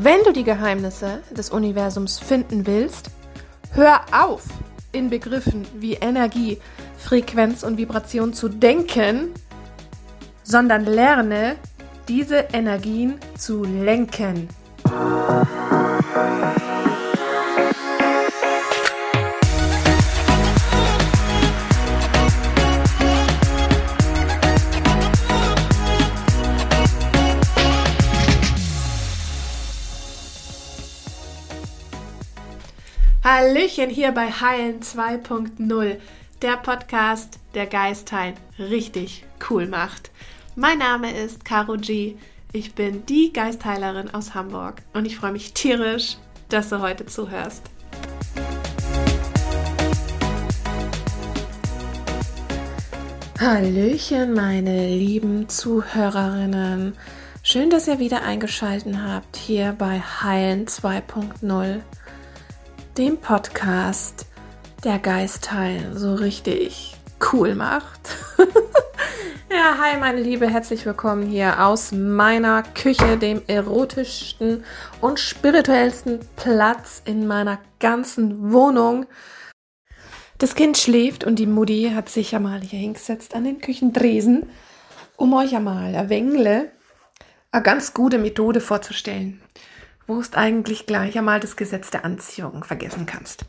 Wenn du die Geheimnisse des Universums finden willst, hör auf, in Begriffen wie Energie, Frequenz und Vibration zu denken, sondern lerne, diese Energien zu lenken. Hallöchen hier bei Heilen 2.0, der Podcast, der Geistheilen richtig cool macht. Mein Name ist Caro G. Ich bin die Geistheilerin aus Hamburg und ich freue mich tierisch, dass du heute zuhörst. Hallöchen, meine lieben Zuhörerinnen. Schön, dass ihr wieder eingeschaltet habt hier bei Heilen 2.0 dem Podcast, der Geistheilen so richtig cool macht. ja, hi meine Liebe, herzlich willkommen hier aus meiner Küche, dem erotischsten und spirituellsten Platz in meiner ganzen Wohnung. Das Kind schläft und die Mutti hat sich ja mal hier hingesetzt an den Küchendresen, um euch ja mal ein Wengle eine ganz gute Methode vorzustellen wo du eigentlich gleich einmal das Gesetz der Anziehung vergessen kannst.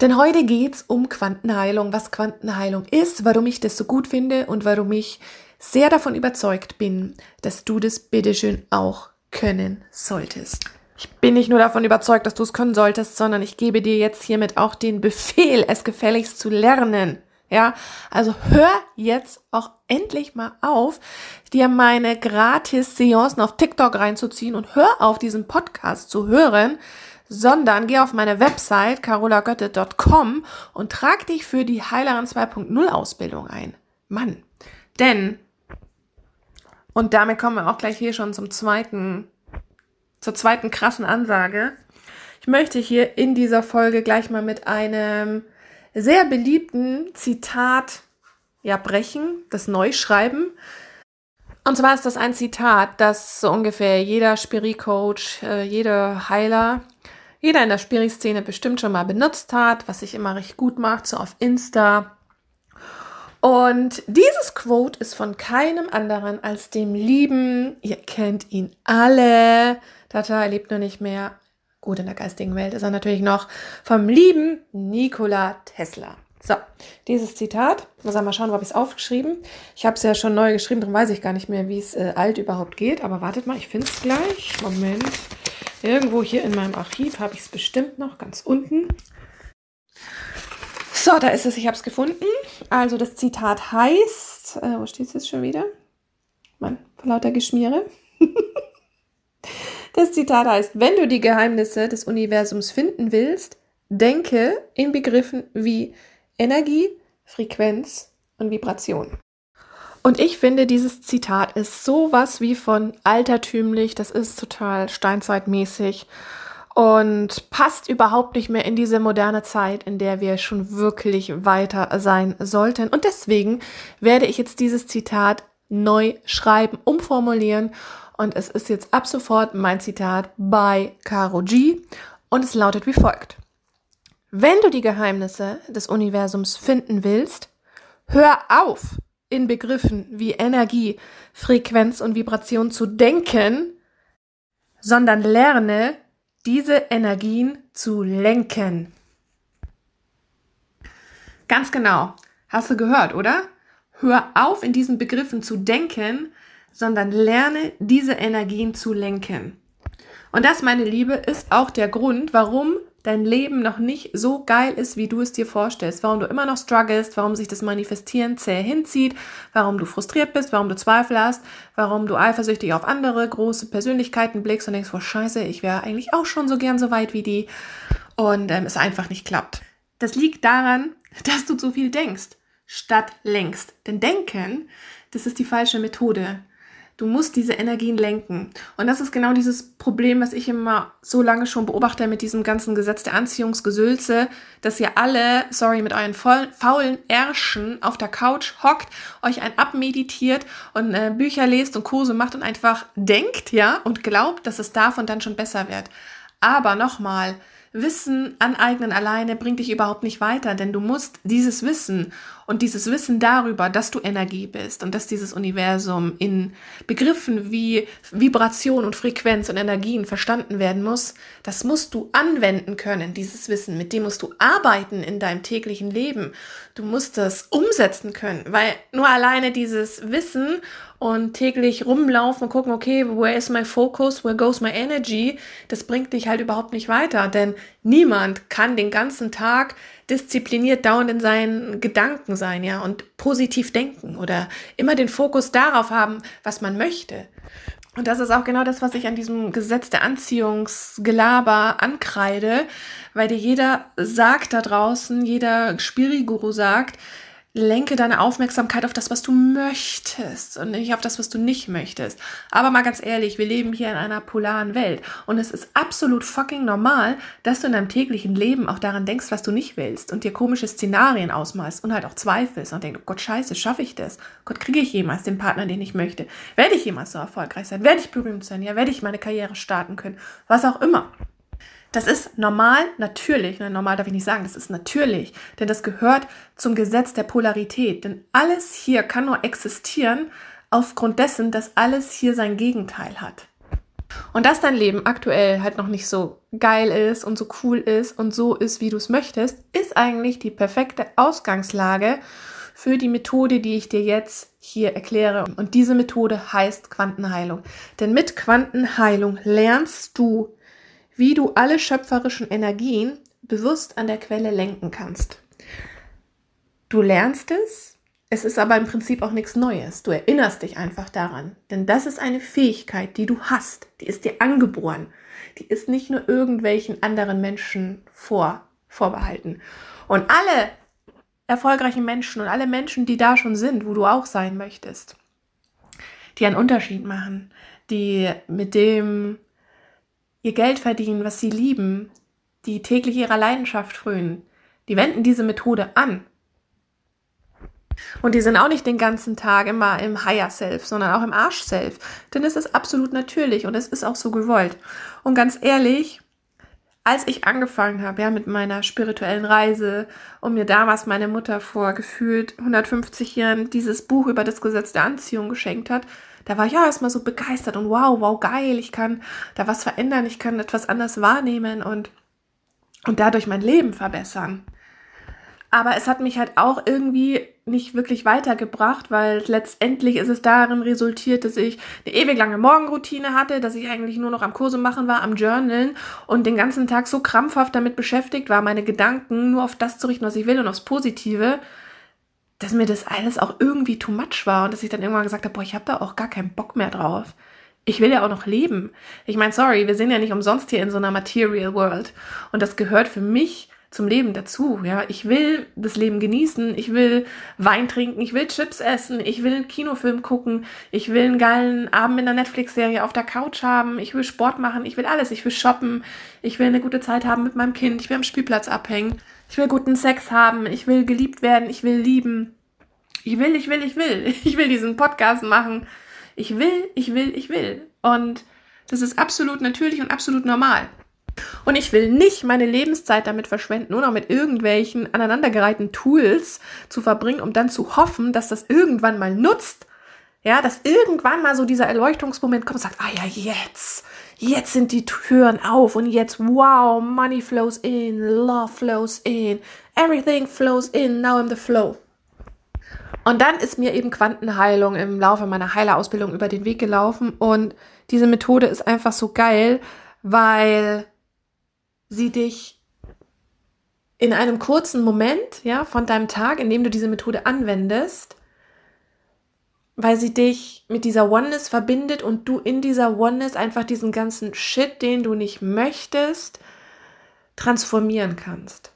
Denn heute geht's um Quantenheilung, was Quantenheilung ist, warum ich das so gut finde und warum ich sehr davon überzeugt bin, dass du das bitteschön auch können solltest. Ich bin nicht nur davon überzeugt, dass du es können solltest, sondern ich gebe dir jetzt hiermit auch den Befehl, es gefälligst zu lernen. Ja, also hör jetzt auch endlich mal auf, dir meine gratis Seancen auf TikTok reinzuziehen und hör auf, diesen Podcast zu hören, sondern geh auf meine Website carolagötte.com und trag dich für die Heilerin 2.0 Ausbildung ein. Mann, denn, und damit kommen wir auch gleich hier schon zum zweiten, zur zweiten krassen Ansage. Ich möchte hier in dieser Folge gleich mal mit einem sehr beliebten Zitat ja brechen, das Neuschreiben. Und zwar ist das ein Zitat, das so ungefähr jeder Spiri-Coach, äh, jeder Heiler, jeder in der Spiri-Szene bestimmt schon mal benutzt hat, was sich immer recht gut macht, so auf Insta. Und dieses Quote ist von keinem anderen als dem lieben, ihr kennt ihn alle, Tata, er lebt nur nicht mehr, gut in der geistigen Welt ist er natürlich noch vom lieben Nikola Tesla. So, dieses Zitat, muss mal schauen, ob ich es aufgeschrieben. Ich habe es ja schon neu geschrieben, darum weiß ich gar nicht mehr, wie es äh, alt überhaupt geht. Aber wartet mal, ich finde es gleich. Moment. Irgendwo hier in meinem Archiv habe ich es bestimmt noch, ganz unten. So, da ist es, ich habe es gefunden. Also das Zitat heißt, äh, wo steht es jetzt schon wieder? Mann, lauter Geschmiere. Das Zitat heißt, wenn du die Geheimnisse des Universums finden willst, denke in Begriffen wie Energie, Frequenz und Vibration. Und ich finde, dieses Zitat ist sowas wie von altertümlich, das ist total steinzeitmäßig und passt überhaupt nicht mehr in diese moderne Zeit, in der wir schon wirklich weiter sein sollten. Und deswegen werde ich jetzt dieses Zitat neu schreiben, umformulieren und es ist jetzt ab sofort mein Zitat bei Caro G. Und es lautet wie folgt. Wenn du die Geheimnisse des Universums finden willst, hör auf, in Begriffen wie Energie, Frequenz und Vibration zu denken, sondern lerne, diese Energien zu lenken. Ganz genau. Hast du gehört, oder? Hör auf, in diesen Begriffen zu denken, sondern lerne diese Energien zu lenken. Und das, meine Liebe, ist auch der Grund, warum dein Leben noch nicht so geil ist, wie du es dir vorstellst, warum du immer noch strugglest, warum sich das Manifestieren zäh hinzieht, warum du frustriert bist, warum du Zweifel hast, warum du eifersüchtig auf andere große Persönlichkeiten blickst und denkst, oh scheiße, ich wäre eigentlich auch schon so gern so weit wie die und ähm, es einfach nicht klappt. Das liegt daran, dass du zu viel denkst, statt längst. Denn Denken, das ist die falsche Methode. Du musst diese Energien lenken. Und das ist genau dieses Problem, was ich immer so lange schon beobachte mit diesem ganzen Gesetz der Anziehungsgesülze, dass ihr alle, sorry, mit euren faulen Ärschen auf der Couch hockt, euch ein abmeditiert und äh, Bücher lest und Kurse macht und einfach denkt, ja, und glaubt, dass es davon dann schon besser wird. Aber nochmal, Wissen aneignen alleine bringt dich überhaupt nicht weiter, denn du musst dieses Wissen und dieses Wissen darüber, dass du Energie bist und dass dieses Universum in Begriffen wie Vibration und Frequenz und Energien verstanden werden muss, das musst du anwenden können, dieses Wissen, mit dem musst du arbeiten in deinem täglichen Leben. Du musst das umsetzen können, weil nur alleine dieses Wissen und täglich rumlaufen und gucken, okay, where is my focus, where goes my energy, das bringt dich halt überhaupt nicht weiter, denn niemand kann den ganzen Tag diszipliniert dauernd in seinen Gedanken sein, ja, und positiv denken oder immer den Fokus darauf haben, was man möchte. Und das ist auch genau das, was ich an diesem Gesetz der Anziehungsgelaber ankreide, weil dir jeder sagt da draußen, jeder Spiriguru sagt, lenke deine Aufmerksamkeit auf das, was du möchtest und nicht auf das, was du nicht möchtest. Aber mal ganz ehrlich, wir leben hier in einer polaren Welt und es ist absolut fucking normal, dass du in deinem täglichen Leben auch daran denkst, was du nicht willst und dir komische Szenarien ausmalst und halt auch zweifelst und denkst, oh Gott, scheiße, schaffe ich das? Gott, kriege ich jemals den Partner, den ich möchte? Werde ich jemals so erfolgreich sein? Werde ich berühmt sein? Ja, werde ich meine Karriere starten können? Was auch immer. Das ist normal, natürlich, ne, normal darf ich nicht sagen, das ist natürlich, denn das gehört zum Gesetz der Polarität. Denn alles hier kann nur existieren aufgrund dessen, dass alles hier sein Gegenteil hat. Und dass dein Leben aktuell halt noch nicht so geil ist und so cool ist und so ist, wie du es möchtest, ist eigentlich die perfekte Ausgangslage für die Methode, die ich dir jetzt hier erkläre. Und diese Methode heißt Quantenheilung. Denn mit Quantenheilung lernst du wie du alle schöpferischen Energien bewusst an der Quelle lenken kannst. Du lernst es, es ist aber im Prinzip auch nichts Neues. Du erinnerst dich einfach daran. Denn das ist eine Fähigkeit, die du hast. Die ist dir angeboren. Die ist nicht nur irgendwelchen anderen Menschen vor, vorbehalten. Und alle erfolgreichen Menschen und alle Menschen, die da schon sind, wo du auch sein möchtest, die einen Unterschied machen, die mit dem ihr Geld verdienen, was sie lieben, die täglich ihrer Leidenschaft frönen, die wenden diese Methode an. Und die sind auch nicht den ganzen Tag immer im Higher Self, sondern auch im Arsch Self. Denn es ist absolut natürlich und es ist auch so gewollt. Und ganz ehrlich, als ich angefangen habe, ja, mit meiner spirituellen Reise und mir damals meine Mutter vor gefühlt 150 Jahren dieses Buch über das Gesetz der Anziehung geschenkt hat, da war ich ja erstmal so begeistert und wow, wow, geil, ich kann da was verändern, ich kann etwas anders wahrnehmen und, und dadurch mein Leben verbessern. Aber es hat mich halt auch irgendwie nicht wirklich weitergebracht, weil letztendlich ist es darin resultiert, dass ich eine ewig lange Morgenroutine hatte, dass ich eigentlich nur noch am Kurse machen war, am Journalen und den ganzen Tag so krampfhaft damit beschäftigt war, meine Gedanken nur auf das zu richten, was ich will und aufs Positive, dass mir das alles auch irgendwie too much war und dass ich dann irgendwann gesagt habe, boah, ich habe da auch gar keinen Bock mehr drauf. Ich will ja auch noch leben. Ich meine, sorry, wir sind ja nicht umsonst hier in so einer Material World und das gehört für mich zum Leben dazu. Ja, ich will das Leben genießen, ich will Wein trinken, ich will Chips essen, ich will einen Kinofilm gucken, ich will einen geilen Abend in der Netflix-Serie auf der Couch haben, ich will Sport machen, ich will alles, ich will shoppen, ich will eine gute Zeit haben mit meinem Kind, ich will am Spielplatz abhängen. Ich will guten Sex haben. Ich will geliebt werden. Ich will lieben. Ich will, ich will, ich will. Ich will diesen Podcast machen. Ich will, ich will, ich will. Und das ist absolut natürlich und absolut normal. Und ich will nicht meine Lebenszeit damit verschwenden, nur noch mit irgendwelchen aneinandergereihten Tools zu verbringen, um dann zu hoffen, dass das irgendwann mal nutzt. Ja, dass irgendwann mal so dieser Erleuchtungsmoment kommt und sagt, ah ja, jetzt, jetzt sind die Türen auf und jetzt, wow, money flows in, love flows in, everything flows in, now I'm the flow. Und dann ist mir eben Quantenheilung im Laufe meiner Heilerausbildung über den Weg gelaufen und diese Methode ist einfach so geil, weil sie dich in einem kurzen Moment, ja, von deinem Tag, in dem du diese Methode anwendest, weil sie dich mit dieser Oneness verbindet und du in dieser Oneness einfach diesen ganzen Shit, den du nicht möchtest, transformieren kannst.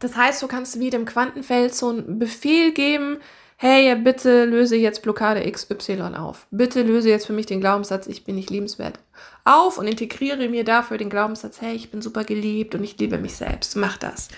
Das heißt, du kannst wie dem Quantenfeld so einen Befehl geben, hey, bitte löse jetzt Blockade XY auf. Bitte löse jetzt für mich den Glaubenssatz, ich bin nicht liebenswert auf und integriere mir dafür den Glaubenssatz, hey, ich bin super geliebt und ich liebe mich selbst. Mach das.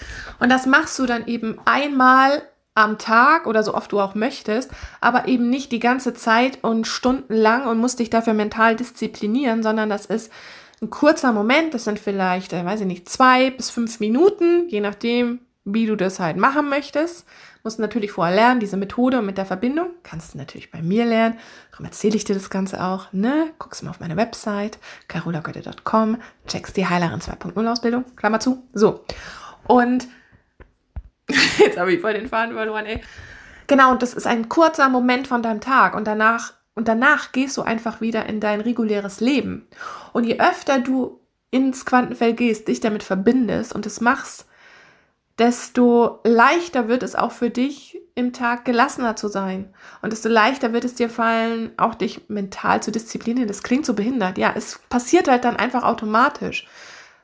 Und das machst du dann eben einmal am Tag oder so oft du auch möchtest, aber eben nicht die ganze Zeit und stundenlang und musst dich dafür mental disziplinieren, sondern das ist ein kurzer Moment, das sind vielleicht, äh, weiß ich nicht, zwei bis fünf Minuten, je nachdem, wie du das halt machen möchtest. Musst natürlich vorher lernen, diese Methode mit der Verbindung. Kannst du natürlich bei mir lernen. Darum erzähle ich dir das Ganze auch. Ne? Guckst mal auf meine Website, carolagötte.com, checkst die Heilerin 2.0 Ausbildung, Klammer zu. So. Und jetzt habe ich voll den Faden verloren, ey. Genau, und das ist ein kurzer Moment von deinem Tag und danach und danach gehst du einfach wieder in dein reguläres Leben. Und je öfter du ins Quantenfeld gehst, dich damit verbindest und es machst, desto leichter wird es auch für dich im Tag gelassener zu sein. Und desto leichter wird es dir fallen, auch dich mental zu disziplinieren. Das klingt so behindert. Ja, es passiert halt dann einfach automatisch.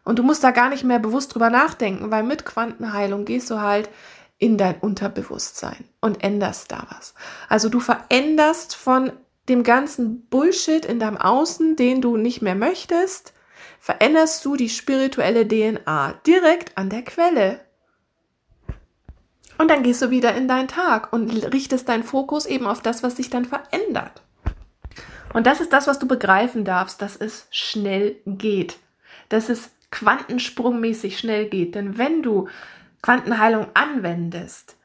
Und du musst da gar nicht mehr bewusst drüber nachdenken, weil mit Quantenheilung gehst du halt in dein Unterbewusstsein und änderst da was. Also du veränderst von dem ganzen Bullshit in deinem Außen, den du nicht mehr möchtest, veränderst du die spirituelle DNA direkt an der Quelle. Und dann gehst du wieder in deinen Tag und richtest deinen Fokus eben auf das, was sich dann verändert. Und das ist das, was du begreifen darfst, dass es schnell geht. Dass es quantensprungmäßig schnell geht. Denn wenn du Quantenheilung anwendest,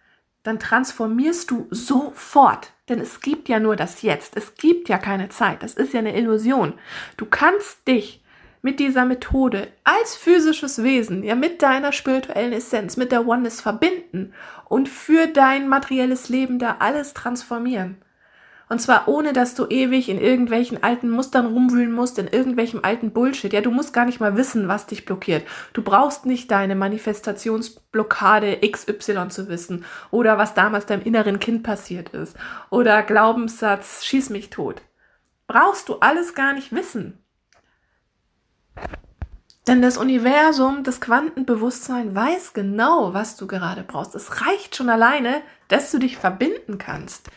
dann transformierst du sofort. Denn es gibt ja nur das Jetzt. Es gibt ja keine Zeit. Das ist ja eine Illusion. Du kannst dich mit dieser Methode als physisches Wesen, ja mit deiner spirituellen Essenz, mit der Oneness verbinden und für dein materielles Leben da alles transformieren. Und zwar ohne, dass du ewig in irgendwelchen alten Mustern rumwühlen musst, in irgendwelchem alten Bullshit. Ja, du musst gar nicht mal wissen, was dich blockiert. Du brauchst nicht deine Manifestationsblockade XY zu wissen oder was damals deinem inneren Kind passiert ist oder Glaubenssatz, schieß mich tot. Brauchst du alles gar nicht wissen. Denn das Universum, das Quantenbewusstsein weiß genau, was du gerade brauchst. Es reicht schon alleine, dass du dich verbinden kannst.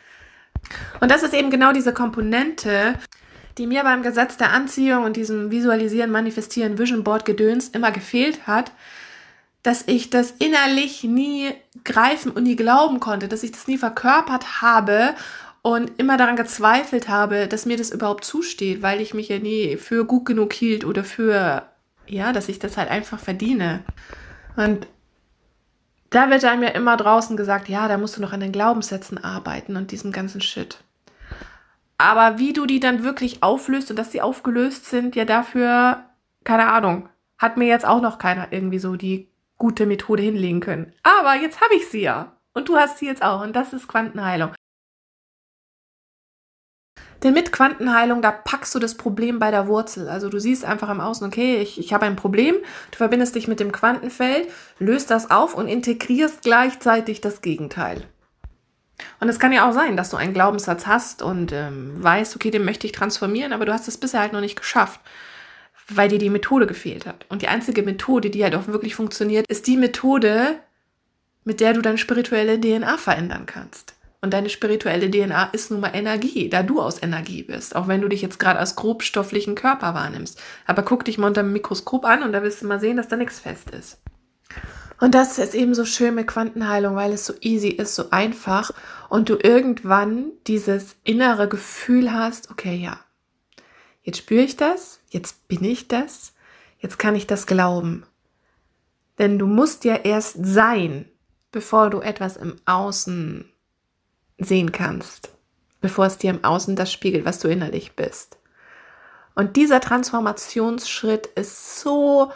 Und das ist eben genau diese Komponente, die mir beim Gesetz der Anziehung und diesem Visualisieren, Manifestieren, Vision Board Gedöns immer gefehlt hat, dass ich das innerlich nie greifen und nie glauben konnte, dass ich das nie verkörpert habe und immer daran gezweifelt habe, dass mir das überhaupt zusteht, weil ich mich ja nie für gut genug hielt oder für, ja, dass ich das halt einfach verdiene. Und da wird einem ja immer draußen gesagt, ja, da musst du noch an den Glaubenssätzen arbeiten und diesem ganzen Shit. Aber wie du die dann wirklich auflöst und dass sie aufgelöst sind, ja dafür, keine Ahnung, hat mir jetzt auch noch keiner irgendwie so die gute Methode hinlegen können. Aber jetzt habe ich sie ja. Und du hast sie jetzt auch. Und das ist Quantenheilung. Denn mit Quantenheilung, da packst du das Problem bei der Wurzel. Also du siehst einfach im Außen, okay, ich, ich habe ein Problem, du verbindest dich mit dem Quantenfeld, löst das auf und integrierst gleichzeitig das Gegenteil. Und es kann ja auch sein, dass du einen Glaubenssatz hast und ähm, weißt, okay, den möchte ich transformieren, aber du hast es bisher halt noch nicht geschafft, weil dir die Methode gefehlt hat. Und die einzige Methode, die halt auch wirklich funktioniert, ist die Methode, mit der du deine spirituelle DNA verändern kannst. Und deine spirituelle DNA ist nun mal Energie, da du aus Energie bist, auch wenn du dich jetzt gerade als grobstofflichen Körper wahrnimmst. Aber guck dich mal unter dem Mikroskop an und da wirst du mal sehen, dass da nichts fest ist. Und das ist eben so schön mit Quantenheilung, weil es so easy ist, so einfach und du irgendwann dieses innere Gefühl hast, okay, ja, jetzt spüre ich das, jetzt bin ich das, jetzt kann ich das glauben. Denn du musst ja erst sein, bevor du etwas im Außen sehen kannst, bevor es dir im Außen das spiegelt, was du innerlich bist. Und dieser Transformationsschritt ist so,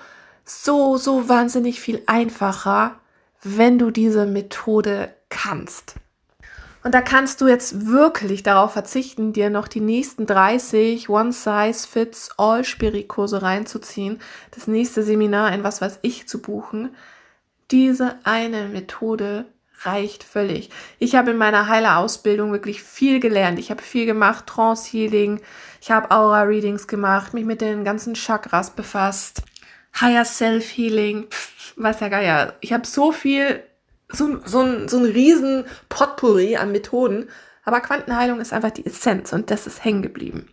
so, so wahnsinnig viel einfacher, wenn du diese Methode kannst. Und da kannst du jetzt wirklich darauf verzichten, dir noch die nächsten 30 One-Size-Fits-All-Spiritkurse reinzuziehen, das nächste Seminar in was weiß ich zu buchen. Diese eine Methode reicht völlig. Ich habe in meiner Heiler-Ausbildung wirklich viel gelernt. Ich habe viel gemacht, Trance-Healing, ich habe Aura-Readings gemacht, mich mit den ganzen Chakras befasst, Higher Self-Healing, was ja geil. Ich habe so viel so, so, ein, so ein riesen Potpourri an Methoden. Aber Quantenheilung ist einfach die Essenz und das ist hängen geblieben.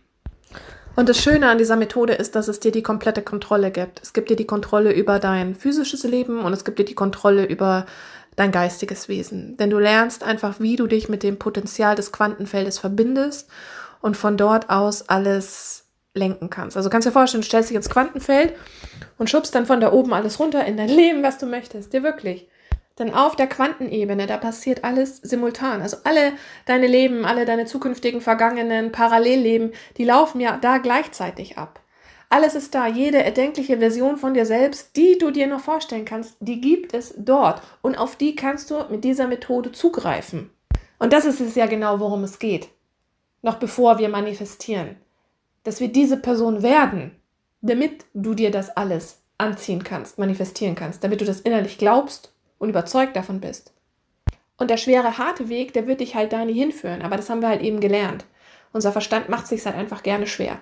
Und das Schöne an dieser Methode ist, dass es dir die komplette Kontrolle gibt. Es gibt dir die Kontrolle über dein physisches Leben und es gibt dir die Kontrolle über dein geistiges Wesen. Denn du lernst einfach, wie du dich mit dem Potenzial des Quantenfeldes verbindest und von dort aus alles lenken kannst. Also kannst dir vorstellen, du stellst dich ins Quantenfeld und schubst dann von da oben alles runter in dein Leben, was du möchtest. Dir wirklich. Denn auf der Quantenebene, da passiert alles simultan. Also alle deine Leben, alle deine zukünftigen, vergangenen Parallelleben, die laufen ja da gleichzeitig ab. Alles ist da, jede erdenkliche Version von dir selbst, die du dir noch vorstellen kannst, die gibt es dort. Und auf die kannst du mit dieser Methode zugreifen. Und das ist es ja genau, worum es geht. Noch bevor wir manifestieren. Dass wir diese Person werden, damit du dir das alles anziehen kannst, manifestieren kannst, damit du das innerlich glaubst und überzeugt davon bist. Und der schwere, harte Weg, der wird dich halt da nie hinführen. Aber das haben wir halt eben gelernt. Unser Verstand macht sich halt einfach gerne schwer.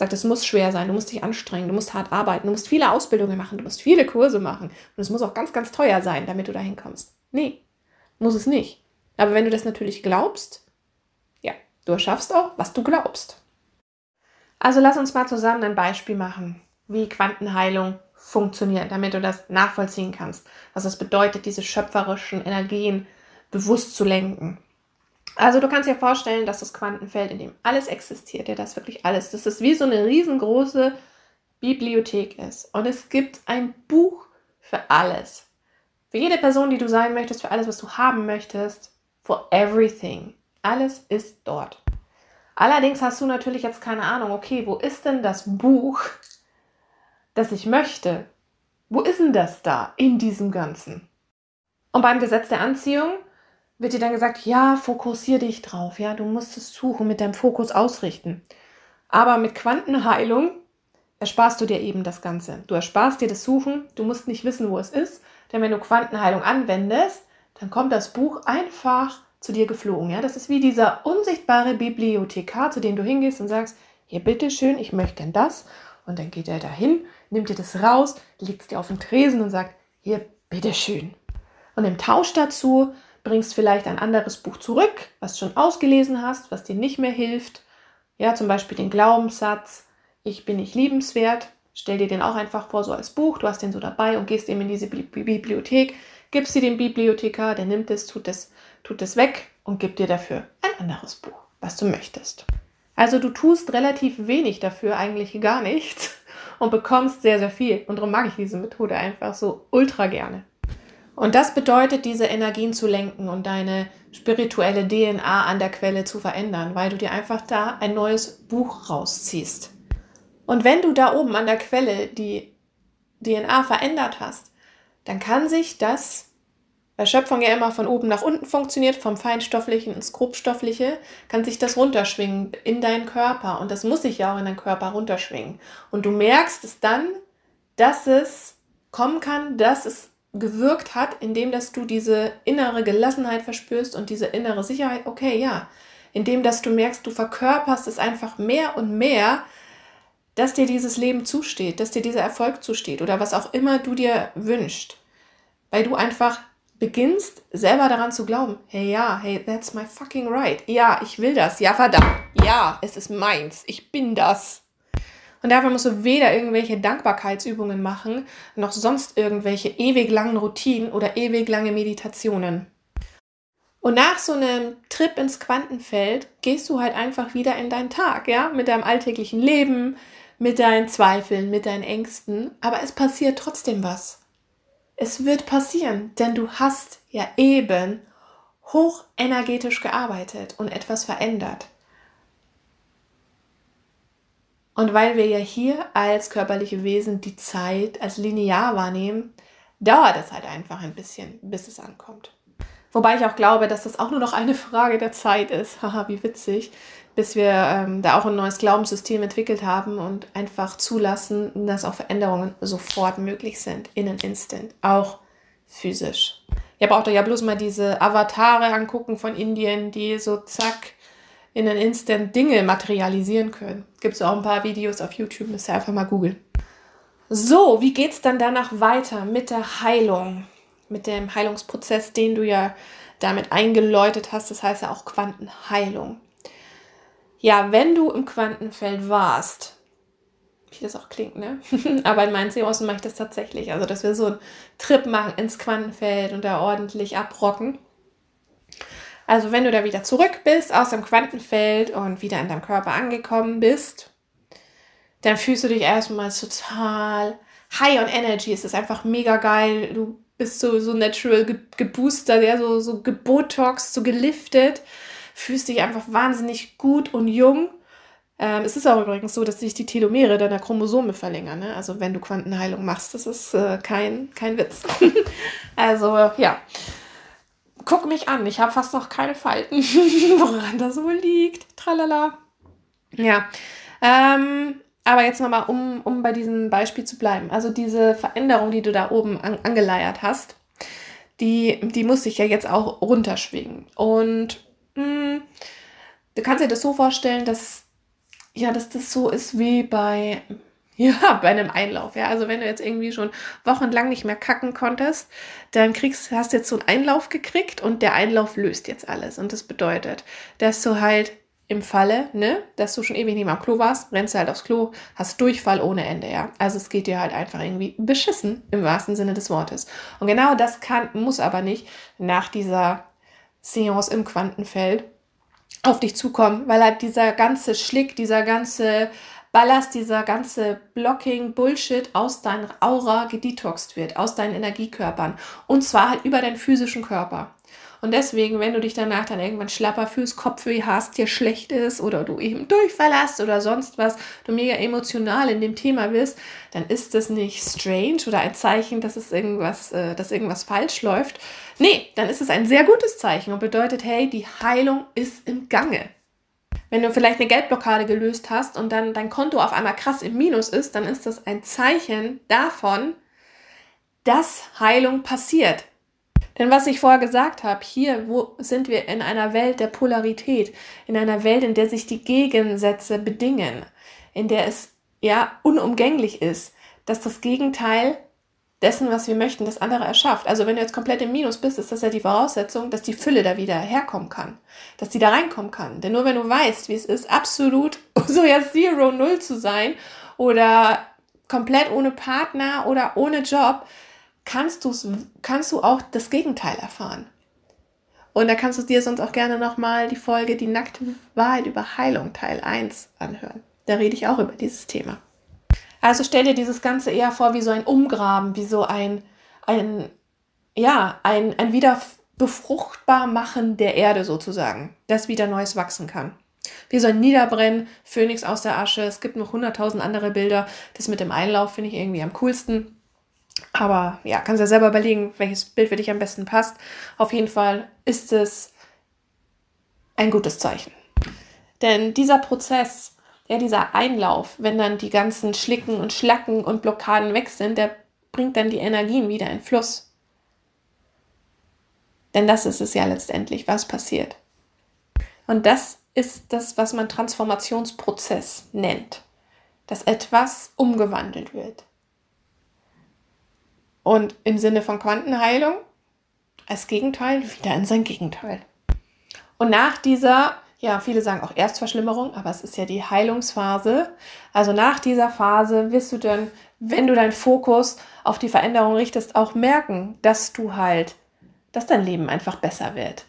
Sagt, es muss schwer sein, du musst dich anstrengen, du musst hart arbeiten, du musst viele Ausbildungen machen, du musst viele Kurse machen. Und es muss auch ganz, ganz teuer sein, damit du da hinkommst. Nee, muss es nicht. Aber wenn du das natürlich glaubst, ja, du erschaffst auch, was du glaubst. Also lass uns mal zusammen ein Beispiel machen, wie Quantenheilung funktioniert, damit du das nachvollziehen kannst, was es bedeutet, diese schöpferischen Energien bewusst zu lenken. Also du kannst dir vorstellen, dass das Quantenfeld, in dem alles existiert, ja, das wirklich alles, dass es wie so eine riesengroße Bibliothek ist. Und es gibt ein Buch für alles. Für jede Person, die du sein möchtest, für alles, was du haben möchtest, for everything. Alles ist dort. Allerdings hast du natürlich jetzt keine Ahnung, okay, wo ist denn das Buch, das ich möchte. Wo ist denn das da in diesem Ganzen? Und beim Gesetz der Anziehung wird dir dann gesagt, ja, fokussier dich drauf, ja, du musst es suchen, mit deinem Fokus ausrichten. Aber mit Quantenheilung ersparst du dir eben das Ganze. Du ersparst dir das Suchen, du musst nicht wissen, wo es ist, denn wenn du Quantenheilung anwendest, dann kommt das Buch einfach zu dir geflogen. Ja? Das ist wie dieser unsichtbare Bibliothekar, zu dem du hingehst und sagst, hier bitteschön, ich möchte denn das. Und dann geht er dahin, nimmt dir das raus, legt es dir auf den Tresen und sagt, hier, bitteschön. Und im Tausch dazu bringst vielleicht ein anderes Buch zurück, was du schon ausgelesen hast, was dir nicht mehr hilft. Ja, zum Beispiel den Glaubenssatz, ich bin nicht liebenswert. Stell dir den auch einfach vor, so als Buch. Du hast den so dabei und gehst eben in diese Bibliothek, gibst sie dem Bibliothekar, der nimmt es, tut es, tut es weg und gibt dir dafür ein anderes Buch, was du möchtest. Also du tust relativ wenig dafür, eigentlich gar nichts und bekommst sehr, sehr viel. Und darum mag ich diese Methode einfach so ultra gerne. Und das bedeutet, diese Energien zu lenken und deine spirituelle DNA an der Quelle zu verändern, weil du dir einfach da ein neues Buch rausziehst. Und wenn du da oben an der Quelle die DNA verändert hast, dann kann sich das weil Schöpfung ja immer von oben nach unten funktioniert, vom Feinstofflichen ins Grobstoffliche, kann sich das runterschwingen in deinen Körper. Und das muss sich ja auch in deinen Körper runterschwingen. Und du merkst es dann, dass es kommen kann, dass es gewirkt hat, indem dass du diese innere Gelassenheit verspürst und diese innere Sicherheit, okay, ja, indem dass du merkst, du verkörperst es einfach mehr und mehr, dass dir dieses Leben zusteht, dass dir dieser Erfolg zusteht oder was auch immer du dir wünschst. Weil du einfach beginnst selber daran zu glauben, hey ja, hey, that's my fucking right. Ja, ich will das. Ja, verdammt. Ja, es ist meins. Ich bin das. Und dafür musst du weder irgendwelche Dankbarkeitsübungen machen, noch sonst irgendwelche ewig langen Routinen oder ewig lange Meditationen. Und nach so einem Trip ins Quantenfeld gehst du halt einfach wieder in deinen Tag, ja, mit deinem alltäglichen Leben, mit deinen Zweifeln, mit deinen Ängsten, aber es passiert trotzdem was. Es wird passieren, denn du hast ja eben hochenergetisch gearbeitet und etwas verändert. Und weil wir ja hier als körperliche Wesen die Zeit als linear wahrnehmen, dauert es halt einfach ein bisschen, bis es ankommt. Wobei ich auch glaube, dass das auch nur noch eine Frage der Zeit ist. Haha, wie witzig bis wir ähm, da auch ein neues Glaubenssystem entwickelt haben und einfach zulassen, dass auch Veränderungen sofort möglich sind, in an Instant, auch physisch. Ihr braucht euch ja bloß mal diese Avatare angucken von Indien, die so zack in an Instant Dinge materialisieren können. Gibt es auch ein paar Videos auf YouTube, müsst ihr einfach mal googeln. So, wie geht es dann danach weiter mit der Heilung? mit dem Heilungsprozess, den du ja damit eingeläutet hast. Das heißt ja auch Quantenheilung. Ja, wenn du im Quantenfeld warst, wie das auch klingt, ne? Aber in meinen Seancen mache ich das tatsächlich. Also, dass wir so einen Trip machen ins Quantenfeld und da ordentlich abrocken. Also, wenn du da wieder zurück bist aus dem Quantenfeld und wieder in deinem Körper angekommen bist, dann fühlst du dich erstmal total high on energy. Es ist einfach mega geil. Du bist so, so natural ge geboostert, ja, so, so gebotox, so geliftet. Fühlst dich einfach wahnsinnig gut und jung. Ähm, es ist auch übrigens so, dass sich die Telomere deiner Chromosome verlängern. Ne? Also wenn du Quantenheilung machst, das ist äh, kein, kein Witz. also ja, guck mich an. Ich habe fast noch keine Falten. Woran das wohl liegt. Tralala. Ja. Ähm, aber jetzt nochmal, um, um bei diesem Beispiel zu bleiben. Also diese Veränderung, die du da oben an, angeleiert hast, die, die muss sich ja jetzt auch runterschwingen. Und mh, hm, du kannst dir das so vorstellen, dass ja, dass das so ist wie bei, ja, bei einem Einlauf. Ja, also wenn du jetzt irgendwie schon wochenlang nicht mehr kacken konntest, dann kriegst, hast du jetzt so einen Einlauf gekriegt und der Einlauf löst jetzt alles. Und das bedeutet, dass du halt im Falle, ne, dass du schon ewig nicht mehr am Klo warst, rennst du halt aufs Klo, hast Durchfall ohne Ende, ja. Also es geht dir halt einfach irgendwie beschissen im wahrsten Sinne des Wortes. Und genau das kann, muss aber nicht nach dieser Seance im Quantenfeld auf dich zukommen, weil halt dieser ganze Schlick, dieser ganze Ballast, dieser ganze Blocking, Bullshit aus deiner Aura gedetoxt wird, aus deinen Energiekörpern. Und zwar halt über deinen physischen Körper. Und deswegen, wenn du dich danach dann irgendwann schlapper fühlst, Kopfweh hast, dir schlecht ist oder du eben Durchfall hast oder sonst was, du mega emotional in dem Thema bist, dann ist das nicht strange oder ein Zeichen, dass es irgendwas, äh, dass irgendwas falsch läuft. Nee, dann ist es ein sehr gutes Zeichen und bedeutet, hey, die Heilung ist im Gange. Wenn du vielleicht eine Geldblockade gelöst hast und dann dein Konto auf einmal krass im Minus ist, dann ist das ein Zeichen davon, dass Heilung passiert. Denn was ich vorher gesagt habe, hier wo sind wir in einer Welt der Polarität, in einer Welt, in der sich die Gegensätze bedingen, in der es ja unumgänglich ist, dass das Gegenteil dessen, was wir möchten, das andere erschafft. Also wenn du jetzt komplett im Minus bist, ist das ja die Voraussetzung, dass die Fülle da wieder herkommen kann, dass die da reinkommen kann. Denn nur wenn du weißt, wie es ist, absolut so ja Zero Null zu sein oder komplett ohne Partner oder ohne Job, kannst, du's, kannst du auch das Gegenteil erfahren. Und da kannst du dir sonst auch gerne nochmal die Folge Die nackte Wahrheit über Heilung Teil 1 anhören. Da rede ich auch über dieses Thema. Also stell dir dieses Ganze eher vor wie so ein Umgraben, wie so ein, ein ja, ein, ein wieder befruchtbar machen der Erde sozusagen, dass wieder Neues wachsen kann. Wie so ein Niederbrennen, Phönix aus der Asche. Es gibt noch hunderttausend andere Bilder. Das mit dem Einlauf finde ich irgendwie am coolsten. Aber ja, kannst ja selber überlegen, welches Bild für dich am besten passt. Auf jeden Fall ist es ein gutes Zeichen. Denn dieser Prozess, ja, dieser Einlauf, wenn dann die ganzen Schlicken und Schlacken und Blockaden weg sind, der bringt dann die Energien wieder in Fluss. Denn das ist es ja letztendlich, was passiert. Und das ist das, was man Transformationsprozess nennt. Dass etwas umgewandelt wird. Und im Sinne von Quantenheilung als Gegenteil wieder in sein Gegenteil. Und nach dieser, ja, viele sagen auch Erstverschlimmerung, aber es ist ja die Heilungsphase. Also nach dieser Phase wirst du dann, wenn du deinen Fokus auf die Veränderung richtest, auch merken, dass du halt, dass dein Leben einfach besser wird.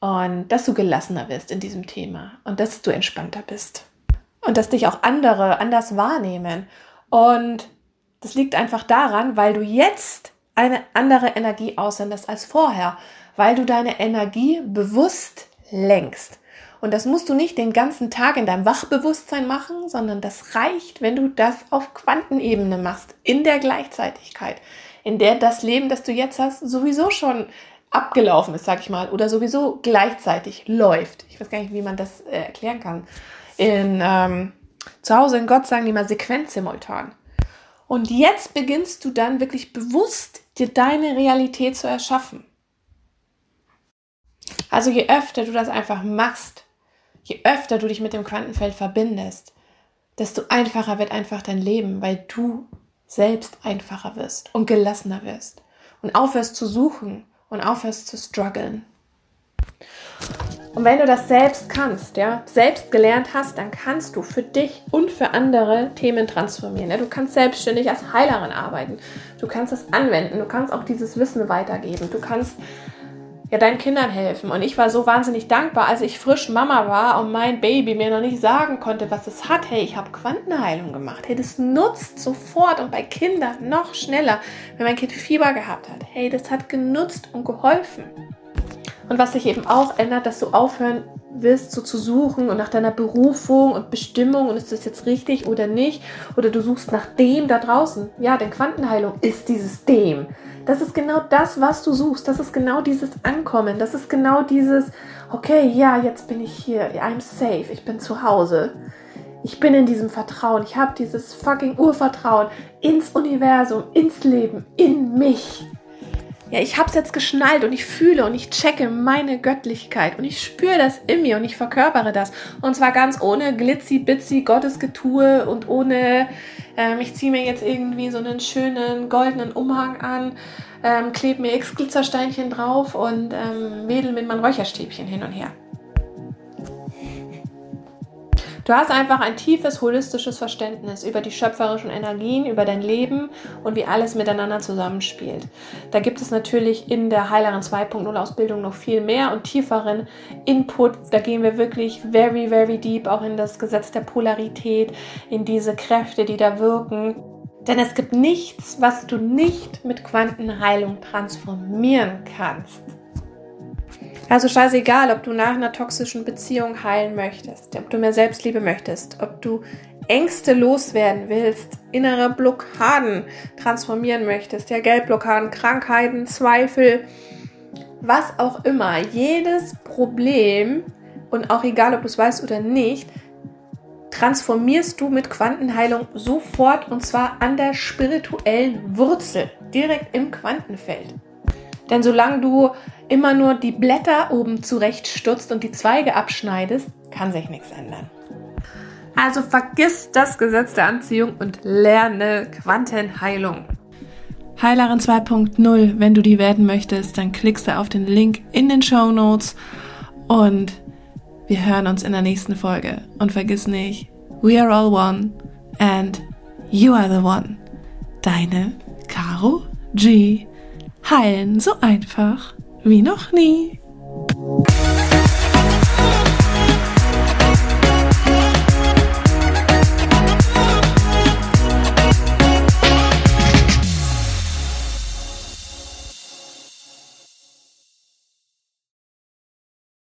Und dass du gelassener wirst in diesem Thema und dass du entspannter bist. Und dass dich auch andere anders wahrnehmen. Und das liegt einfach daran, weil du jetzt eine andere Energie aussendest als vorher, weil du deine Energie bewusst lenkst. Und das musst du nicht den ganzen Tag in deinem Wachbewusstsein machen, sondern das reicht, wenn du das auf Quantenebene machst, in der Gleichzeitigkeit, in der das Leben, das du jetzt hast, sowieso schon abgelaufen ist, sag ich mal, oder sowieso gleichzeitig läuft. Ich weiß gar nicht, wie man das äh, erklären kann. In, ähm, zu Hause in Gott sagen die mal Sequenz simultan. Und jetzt beginnst du dann wirklich bewusst dir deine Realität zu erschaffen. Also je öfter du das einfach machst, je öfter du dich mit dem Quantenfeld verbindest, desto einfacher wird einfach dein Leben, weil du selbst einfacher wirst und gelassener wirst. und aufhörst zu suchen und aufhörst zu strugglen. Und wenn du das selbst kannst, ja, selbst gelernt hast, dann kannst du für dich und für andere Themen transformieren. Ja? Du kannst selbstständig als Heilerin arbeiten. Du kannst es anwenden. Du kannst auch dieses Wissen weitergeben. Du kannst ja deinen Kindern helfen. Und ich war so wahnsinnig dankbar, als ich frisch Mama war und mein Baby mir noch nicht sagen konnte, was es hat. Hey, ich habe Quantenheilung gemacht. Hey, das nutzt sofort und bei Kindern noch schneller, wenn mein Kind Fieber gehabt hat. Hey, das hat genutzt und geholfen. Und was sich eben auch ändert, dass du aufhören wirst, so zu suchen und nach deiner Berufung und Bestimmung und ist das jetzt richtig oder nicht. Oder du suchst nach dem da draußen. Ja, denn Quantenheilung ist dieses dem. Das ist genau das, was du suchst. Das ist genau dieses Ankommen. Das ist genau dieses, okay, ja, jetzt bin ich hier. I'm safe. Ich bin zu Hause. Ich bin in diesem Vertrauen. Ich habe dieses fucking Urvertrauen ins Universum, ins Leben, in mich ja, ich habe es jetzt geschnallt und ich fühle und ich checke meine Göttlichkeit und ich spüre das in mir und ich verkörpere das. Und zwar ganz ohne glitzy, bitzy Gottesgetue und ohne, ähm, ich ziehe mir jetzt irgendwie so einen schönen goldenen Umhang an, ähm, klebe mir x Glitzersteinchen drauf und ähm, wedel mit meinem Räucherstäbchen hin und her. Du hast einfach ein tiefes holistisches Verständnis über die schöpferischen Energien, über dein Leben und wie alles miteinander zusammenspielt. Da gibt es natürlich in der Heilerin 2.0 Ausbildung noch viel mehr und tieferen Input. Da gehen wir wirklich very, very deep auch in das Gesetz der Polarität, in diese Kräfte, die da wirken. Denn es gibt nichts, was du nicht mit Quantenheilung transformieren kannst. Also scheißegal, ob du nach einer toxischen Beziehung heilen möchtest, ob du mehr Selbstliebe möchtest, ob du Ängste loswerden willst, innere Blockaden transformieren möchtest, ja Geldblockaden, Krankheiten, Zweifel, was auch immer, jedes Problem und auch egal, ob du es weißt oder nicht, transformierst du mit Quantenheilung sofort und zwar an der spirituellen Wurzel, direkt im Quantenfeld. Denn solange du immer nur die Blätter oben zurechtstutzt und die Zweige abschneidest, kann sich nichts ändern. Also vergiss das Gesetz der Anziehung und lerne Quantenheilung. Heilerin 2.0, wenn du die werden möchtest, dann klickst du auf den Link in den Show Notes und wir hören uns in der nächsten Folge. Und vergiss nicht, we are all one and you are the one. Deine Caro G. Heilen so einfach wie noch nie.